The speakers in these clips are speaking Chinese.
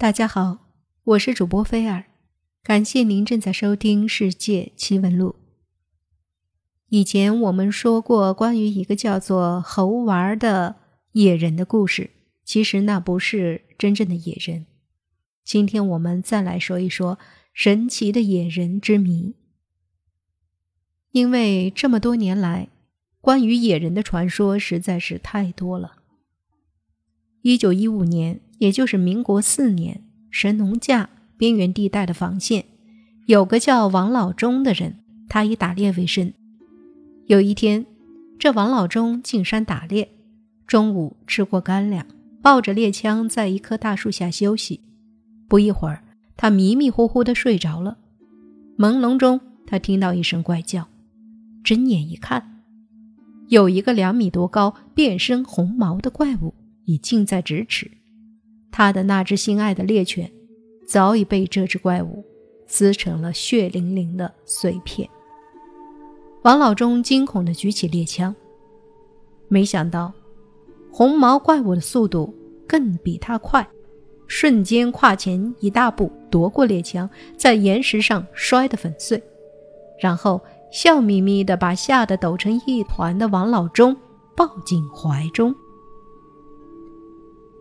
大家好，我是主播菲尔，感谢您正在收听《世界奇闻录》。以前我们说过关于一个叫做猴娃的野人的故事，其实那不是真正的野人。今天我们再来说一说神奇的野人之谜。因为这么多年来，关于野人的传说实在是太多了。一九一五年。也就是民国四年，神农架边缘地带的防线，有个叫王老忠的人，他以打猎为生。有一天，这王老忠进山打猎，中午吃过干粮，抱着猎枪在一棵大树下休息。不一会儿，他迷迷糊糊的睡着了。朦胧中，他听到一声怪叫，睁眼一看，有一个两米多高、遍身红毛的怪物已近在咫尺。他的那只心爱的猎犬，早已被这只怪物撕成了血淋淋的碎片。王老忠惊恐地举起猎枪，没想到红毛怪物的速度更比他快，瞬间跨前一大步夺过猎枪，在岩石上摔得粉碎，然后笑眯眯地把吓得抖成一团的王老忠抱进怀中。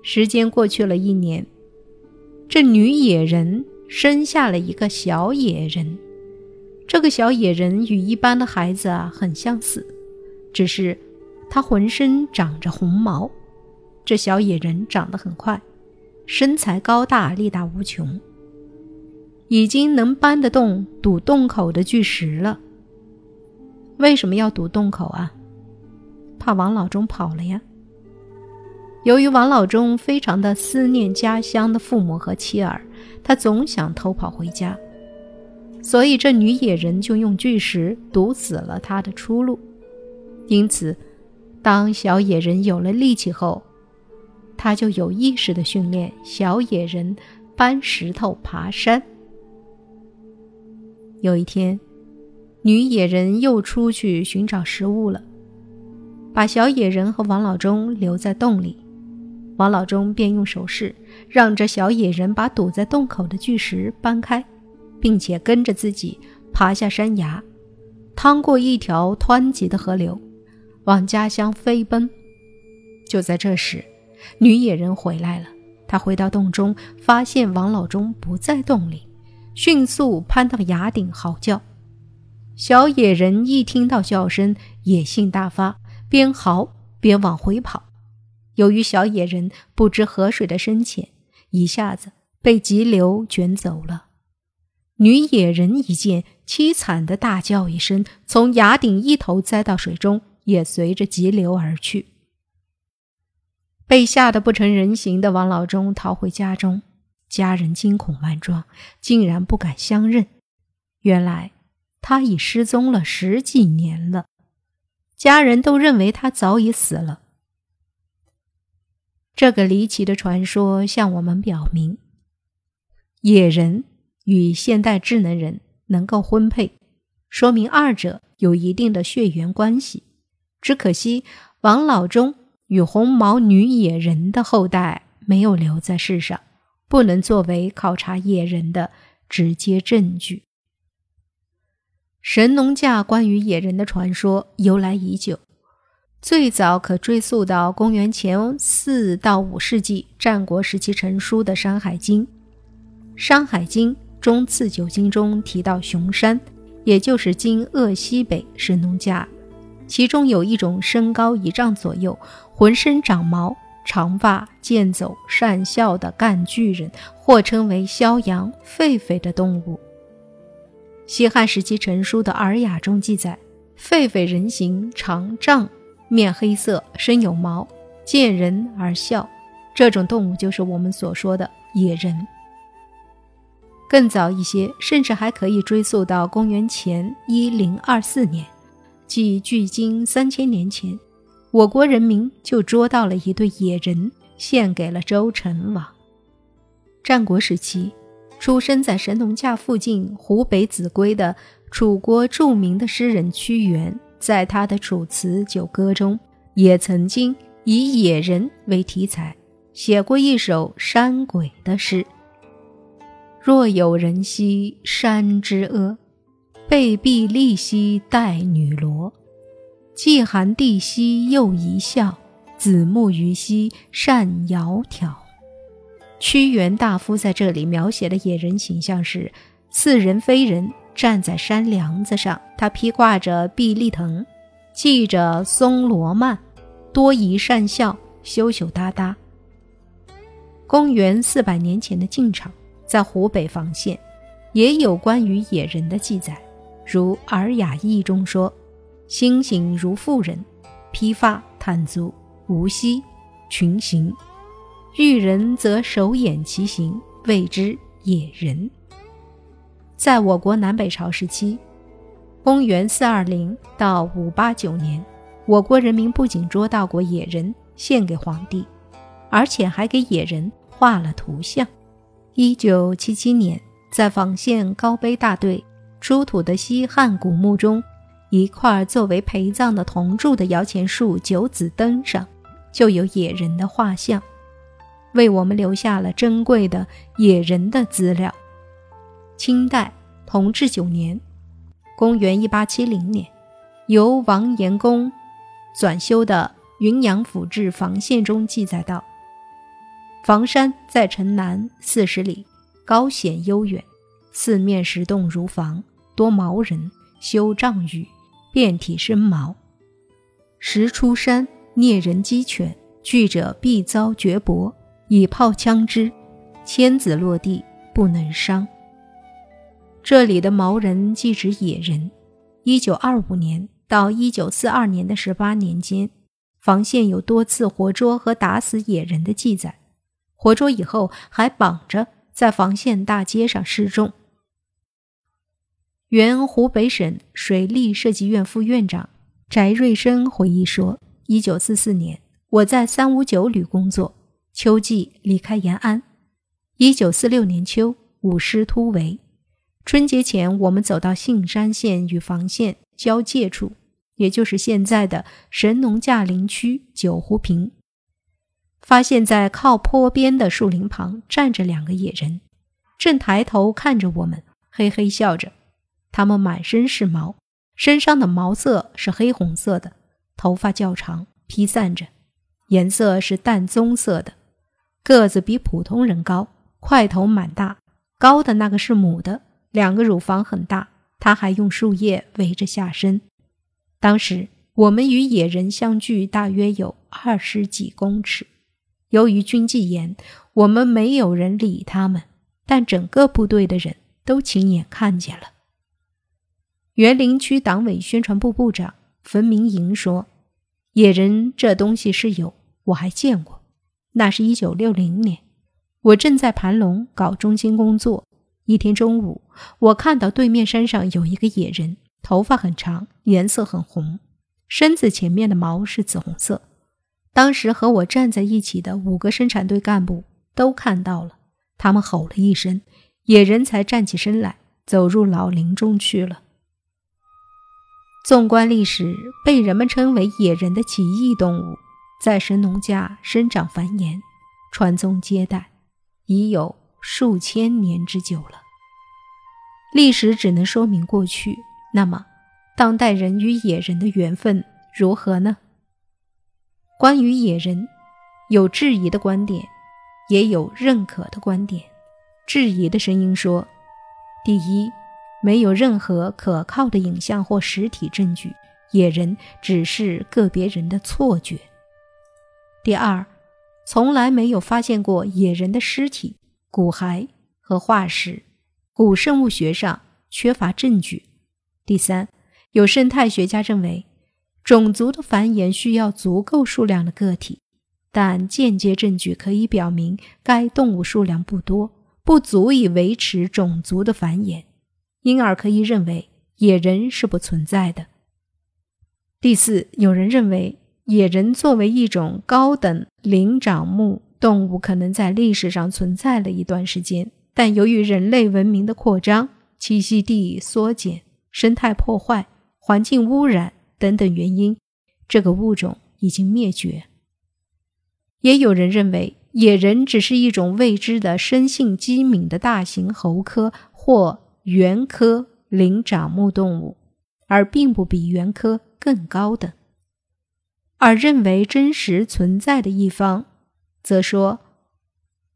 时间过去了一年，这女野人生下了一个小野人。这个小野人与一般的孩子啊很相似，只是他浑身长着红毛。这小野人长得很快，身材高大，力大无穷，已经能搬得动堵洞口的巨石了。为什么要堵洞口啊？怕王老忠跑了呀。由于王老忠非常的思念家乡的父母和妻儿，他总想偷跑回家，所以这女野人就用巨石堵死了他的出路。因此，当小野人有了力气后，他就有意识的训练小野人搬石头、爬山。有一天，女野人又出去寻找食物了，把小野人和王老忠留在洞里。王老忠便用手势让这小野人把堵在洞口的巨石搬开，并且跟着自己爬下山崖，趟过一条湍急的河流，往家乡飞奔。就在这时，女野人回来了。她回到洞中，发现王老忠不在洞里，迅速攀到崖顶嚎叫。小野人一听到叫声，野性大发，边嚎边往回跑。由于小野人不知河水的深浅，一下子被急流卷走了。女野人一见，凄惨的大叫一声，从崖顶一头栽到水中，也随着急流而去。被吓得不成人形的王老忠逃回家中，家人惊恐万状，竟然不敢相认。原来他已失踪了十几年了，家人都认为他早已死了。这个离奇的传说向我们表明，野人与现代智能人能够婚配，说明二者有一定的血缘关系。只可惜王老忠与红毛女野人的后代没有留在世上，不能作为考察野人的直接证据。神农架关于野人的传说由来已久。最早可追溯到公元前四到五世纪战国时期成书的《山海经》。《山海经·中次九经》中提到熊山，也就是今鄂西北神农架，其中有一种身高一丈左右、浑身长毛、长发、健走、善笑的干巨人，或称为萧阳、狒狒的动物。西汉时期成书的《尔雅》中记载，狒狒人形，长丈。面黑色，身有毛，见人而笑。这种动物就是我们所说的野人。更早一些，甚至还可以追溯到公元前一零二四年，即距今三千年前，我国人民就捉到了一对野人，献给了周成王。战国时期，出生在神农架附近湖北秭归的楚国著名的诗人屈原。在他的《楚辞·九歌》中，也曾经以野人为题材写过一首山鬼的诗，若有人兮山之阿，背壁立兮带女萝。既含地兮又一笑，子木鱼兮善窈窕。屈原大夫在这里描写的野人形象是似人非人，站在山梁子上，他披挂着碧丽藤，系着松罗蔓，多疑善笑，羞羞答答。公元四百年前的晋朝，在湖北房县，也有关于野人的记载，如《尔雅译》中说。心形如妇人，披发袒足，无膝，群行。遇人则手掩其形，谓之野人。在我国南北朝时期，公元四二零到五八九年，我国人民不仅捉到过野人献给皇帝，而且还给野人画了图像。一九七七年，在房县高碑大队出土的西汉古墓中。一块作为陪葬的铜柱的摇钱树九子灯上，就有野人的画像，为我们留下了珍贵的野人的资料。清代同治九年，公元一八七零年，由王延公纂修的《云阳府志房县》中记载道：“房山在城南四十里，高险悠远，四面石洞如房，多毛人，修帐宇。”遍体生毛，时出山，猎人鸡犬，惧者必遭绝搏，以炮枪之，千子落地不能伤。这里的毛人即指野人。一九二五年到一九四二年的十八年间，房县有多次活捉和打死野人的记载，活捉以后还绑着在房县大街上示众。原湖北省水利设计院副院长翟瑞生回忆说：“一九四四年，我在三五九旅工作，秋季离开延安。一九四六年秋，五师突围。春节前，我们走到信山县与房县交界处，也就是现在的神农架林区九湖坪，发现，在靠坡边的树林旁站着两个野人，正抬头看着我们，嘿嘿笑着。”他们满身是毛，身上的毛色是黑红色的，头发较长，披散着，颜色是淡棕色的，个子比普通人高，块头蛮大，高的那个是母的，两个乳房很大，他还用树叶围着下身。当时我们与野人相距大约有二十几公尺，由于军纪严，我们没有人理他们，但整个部队的人都亲眼看见了。园林区党委宣传部部长冯明莹说：“野人这东西是有，我还见过。那是一九六零年，我正在盘龙搞中心工作。一天中午，我看到对面山上有一个野人，头发很长，颜色很红，身子前面的毛是紫红色。当时和我站在一起的五个生产队干部都看到了，他们吼了一声，野人才站起身来，走入老林中去了。”纵观历史，被人们称为野人的奇异动物，在神农架生长繁衍、传宗接代，已有数千年之久了。历史只能说明过去，那么当代人与野人的缘分如何呢？关于野人，有质疑的观点，也有认可的观点。质疑的声音说：第一。没有任何可靠的影像或实体证据，野人只是个别人的错觉。第二，从来没有发现过野人的尸体、骨骸和化石，古生物学上缺乏证据。第三，有生态学家认为，种族的繁衍需要足够数量的个体，但间接证据可以表明该动物数量不多，不足以维持种族的繁衍。因而可以认为野人是不存在的。第四，有人认为野人作为一种高等灵长目动物，可能在历史上存在了一段时间，但由于人类文明的扩张、栖息地缩减、生态破坏、环境污染等等原因，这个物种已经灭绝。也有人认为野人只是一种未知的生性机敏的大型猴科或猿科灵长目动物，而并不比猿科更高等。而认为真实存在的一方，则说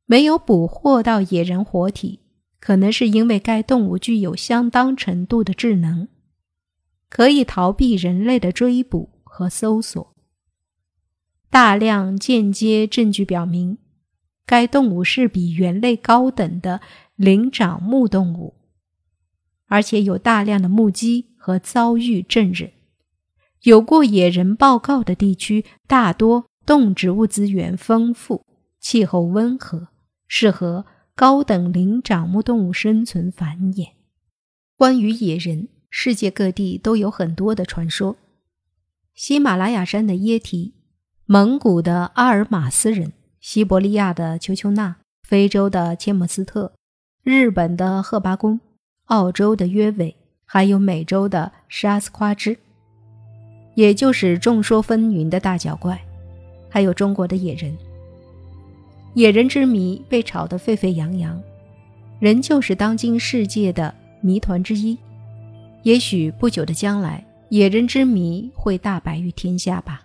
没有捕获到野人活体，可能是因为该动物具有相当程度的智能，可以逃避人类的追捕和搜索。大量间接证据表明。该动物是比猿类高等的灵长目动物，而且有大量的目击和遭遇证人。有过野人报告的地区，大多动植物资源丰富，气候温和，适合高等灵长目动物生存繁衍。关于野人，世界各地都有很多的传说：喜马拉雅山的耶提，蒙古的阿尔马斯人。西伯利亚的丘丘纳，非洲的切莫斯特，日本的赫巴公，澳洲的约尾，还有美洲的沙斯夸兹，也就是众说纷纭的大脚怪，还有中国的野人。野人之谜被炒得沸沸扬扬，人就是当今世界的谜团之一。也许不久的将来，野人之谜会大白于天下吧。